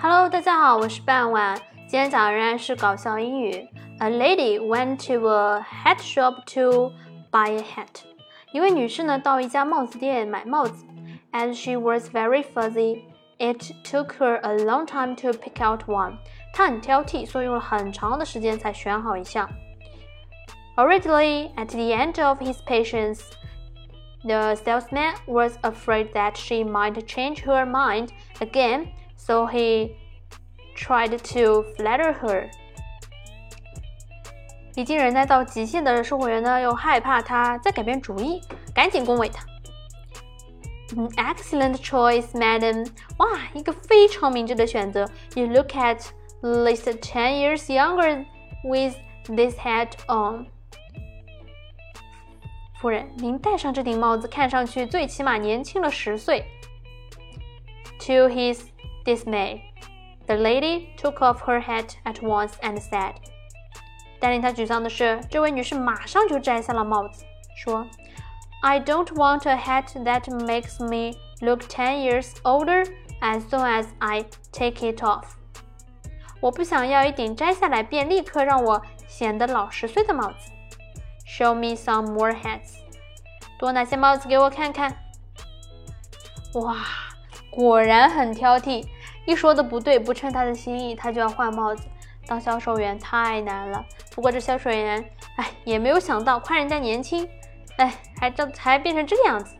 Hello，大家好，我是半晚。今天讲的仍然是搞笑英语。A lady went to a hat shop to buy a hat。一位女士呢到一家帽子店买帽子。As she was very fuzzy, it took her a long time to pick out one。她很挑剔，所以用了很长的时间才选好一项。Originally, at the end of his patience, the salesman was afraid that she might change her mind again so he tried to flatter her. 已经忍耐到极限的售货员呢，又害怕她再改变主意，赶紧恭维她。An excellent choice, madam. 哇，一个非常明智的选择。You look at least ten years younger with this hat on. 夫人，您戴上这顶帽子，看上去最起码年轻了十岁。To his dismay, the lady took off her hat at once and said. 但令他沮丧的是，这位女士马上就摘下了帽子，说：“I don't want a hat that makes me look ten years older as soon as I take it off。”我不想要一顶摘下来便立刻让我显得老十岁的帽子。Show me some more hats。多拿些帽子给我看看。哇，果然很挑剔。 一说的不对，不称他的心意，他就要换帽子。当销售员太难了。不过这销售员，哎，也没有想到夸人家年轻，哎，还这还变成这个样子。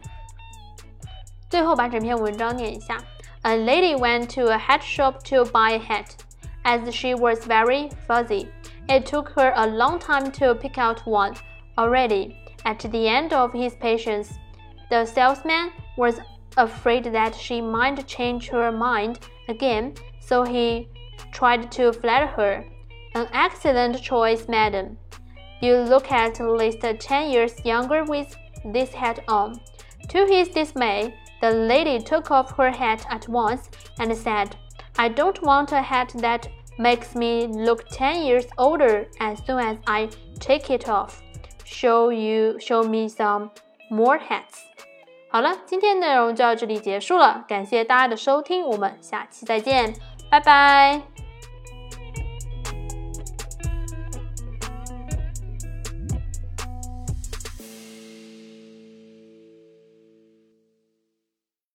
最后把整篇文章念一下：A lady went to a hat shop to buy a hat. As she was very fuzzy, it took her a long time to pick out one. Already, at the end of his patience, the salesman was afraid that she might change her mind again, so he tried to flatter her. An excellent choice, madam. You look at least ten years younger with this hat on. To his dismay, the lady took off her hat at once and said, I don't want a hat that makes me look ten years older as soon as I take it off. Show you, show me some more hats. 好了，今天内容就到这里结束了，感谢大家的收听，我们下期再见，拜拜。